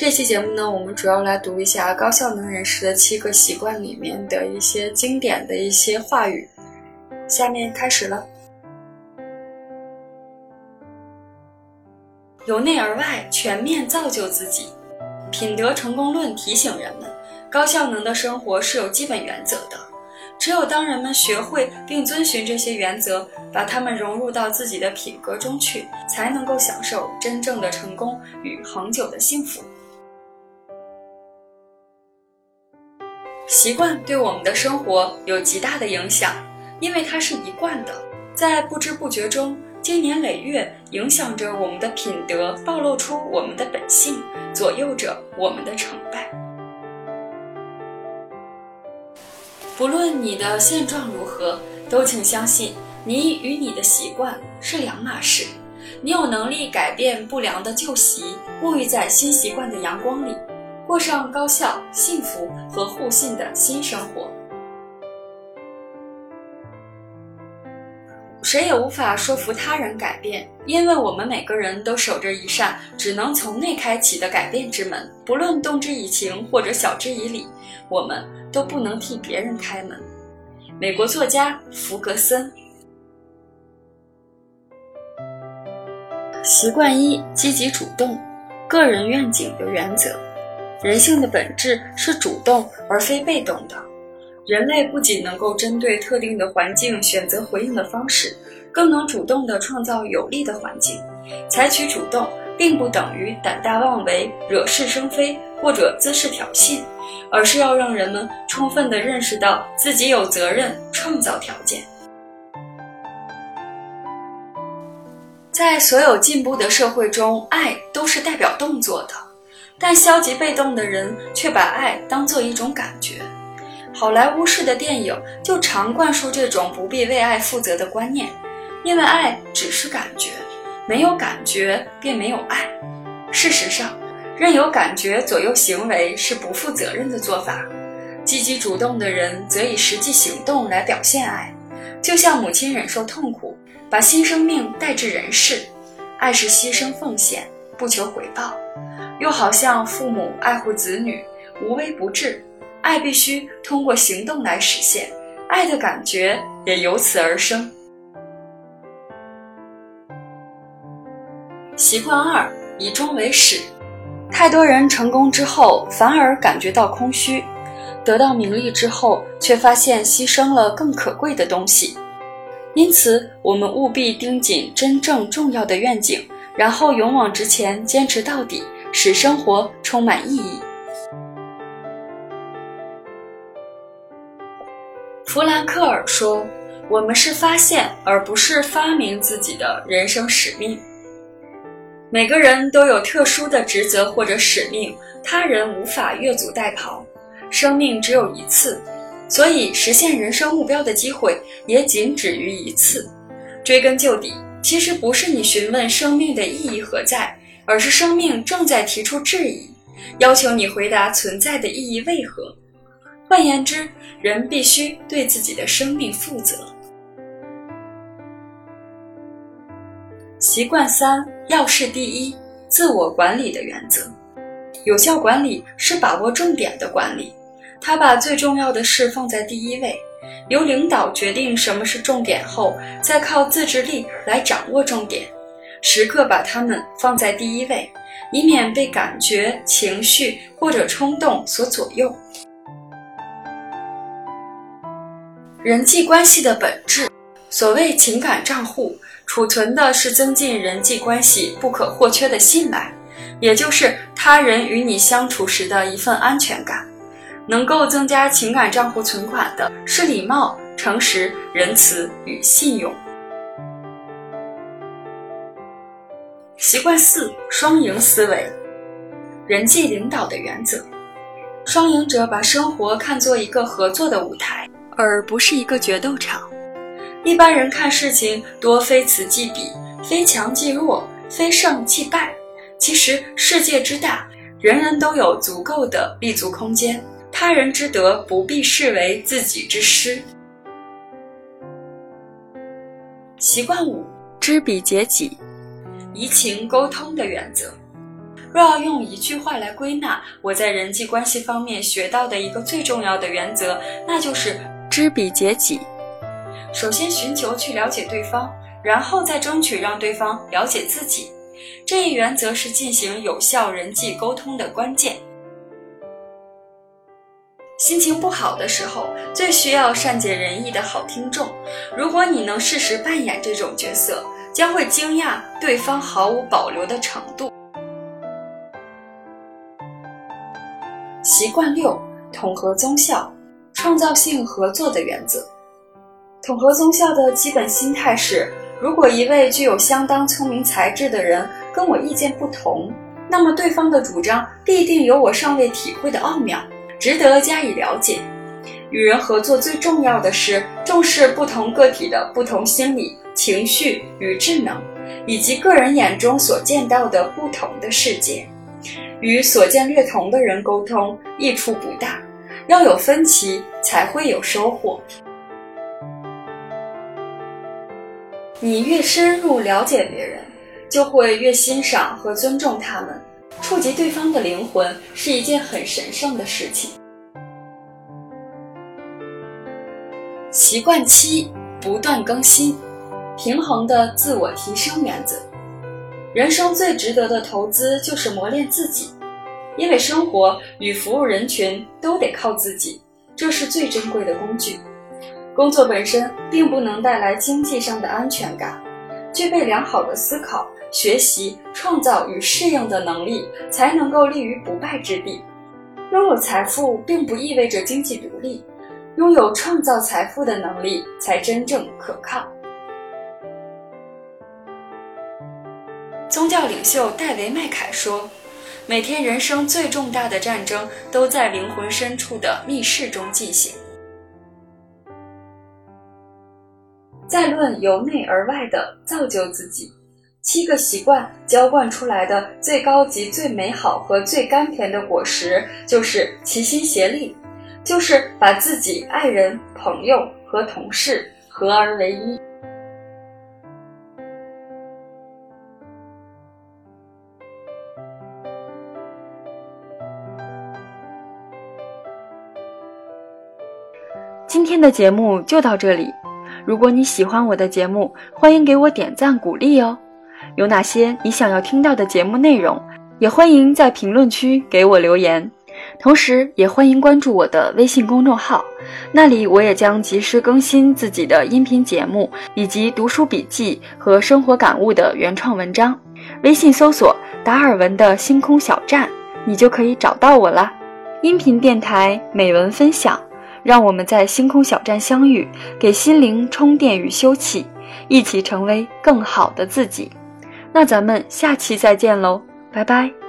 这期节目呢，我们主要来读一下高效能人士的七个习惯里面的一些经典的一些话语。下面开始了。由内而外全面造就自己，品德成功论提醒人们，高效能的生活是有基本原则的。只有当人们学会并遵循这些原则，把它们融入到自己的品格中去，才能够享受真正的成功与恒久的幸福。习惯对我们的生活有极大的影响，因为它是一贯的，在不知不觉中。经年累月，影响着我们的品德，暴露出我们的本性，左右着我们的成败。不论你的现状如何，都请相信，你与你的习惯是两码事。你有能力改变不良的旧习，沐浴在新习惯的阳光里，过上高效、幸福和互信的新生活。谁也无法说服他人改变，因为我们每个人都守着一扇只能从内开启的改变之门。不论动之以情或者晓之以理，我们都不能替别人开门。美国作家弗格森。习惯一：积极主动，个人愿景的原则。人性的本质是主动而非被动的。人类不仅能够针对特定的环境选择回应的方式，更能主动地创造有利的环境。采取主动，并不等于胆大妄为、惹是生非或者滋事挑衅，而是要让人们充分地认识到自己有责任创造条件。在所有进步的社会中，爱都是代表动作的，但消极被动的人却把爱当做一种感觉。好莱坞式的电影就常灌输这种不必为爱负责的观念，因为爱只是感觉，没有感觉便没有爱。事实上，任由感觉左右行为是不负责任的做法。积极主动的人则以实际行动来表现爱，就像母亲忍受痛苦，把新生命带至人世，爱是牺牲奉献，不求回报；又好像父母爱护子女，无微不至。爱必须通过行动来实现，爱的感觉也由此而生。习惯二：以终为始。太多人成功之后反而感觉到空虚，得到名利之后却发现牺牲了更可贵的东西。因此，我们务必盯紧真正重要的愿景，然后勇往直前，坚持到底，使生活充满意义。弗兰克尔说：“我们是发现，而不是发明自己的人生使命。每个人都有特殊的职责或者使命，他人无法越俎代庖。生命只有一次，所以实现人生目标的机会也仅止于一次。追根究底，其实不是你询问生命的意义何在，而是生命正在提出质疑，要求你回答存在的意义为何。”换言之，人必须对自己的生命负责。习惯三：要事第一，自我管理的原则。有效管理是把握重点的管理，他把最重要的事放在第一位，由领导决定什么是重点后，再靠自制力来掌握重点，时刻把他们放在第一位，以免被感觉、情绪或者冲动所左右。人际关系的本质，所谓情感账户，储存的是增进人际关系不可或缺的信赖，也就是他人与你相处时的一份安全感。能够增加情感账户存款的是礼貌、诚实、仁慈与信用。习惯四：双赢思维，人际领导的原则。双赢者把生活看作一个合作的舞台。而不是一个决斗场。一般人看事情多非此即彼，非强即弱，非胜即败。其实世界之大，人人都有足够的立足空间，他人之得不必视为自己之失。习惯五：知彼解己，移情沟通的原则。若要用一句话来归纳我在人际关系方面学到的一个最重要的原则，那就是知彼解己。首先寻求去了解对方，然后再争取让对方了解自己。这一原则是进行有效人际沟通的关键。心情不好的时候，最需要善解人意的好听众。如果你能适时扮演这种角色，将会惊讶对方毫无保留的程度。习惯六：统合综效，创造性合作的原则。统合综效的基本心态是：如果一位具有相当聪明才智的人跟我意见不同，那么对方的主张必定有我尚未体会的奥妙，值得加以了解。与人合作最重要的是重视不同个体的不同心理、情绪与智能，以及个人眼中所见到的不同的世界。与所见略同的人沟通益处不大，要有分歧才会有收获。你越深入了解别人，就会越欣赏和尊重他们。触及对方的灵魂是一件很神圣的事情。习惯七：不断更新，平衡的自我提升原则。人生最值得的投资就是磨练自己，因为生活与服务人群都得靠自己，这是最珍贵的工具。工作本身并不能带来经济上的安全感，具备良好的思考、学习、创造与适应的能力，才能够立于不败之地。拥有财富并不意味着经济独立，拥有创造财富的能力才真正可靠。宗教领袖戴维·麦凯说：“每天人生最重大的战争都在灵魂深处的密室中进行。”再论由内而外的造就自己，七个习惯浇灌出来的最高级、最美好和最甘甜的果实，就是齐心协力，就是把自己、爱人、朋友和同事合而为一。今天的节目就到这里。如果你喜欢我的节目，欢迎给我点赞鼓励哦。有哪些你想要听到的节目内容，也欢迎在评论区给我留言。同时，也欢迎关注我的微信公众号，那里我也将及时更新自己的音频节目以及读书笔记和生活感悟的原创文章。微信搜索“达尔文的星空小站”，你就可以找到我了。音频电台美文分享。让我们在星空小站相遇，给心灵充电与休憩，一起成为更好的自己。那咱们下期再见喽，拜拜。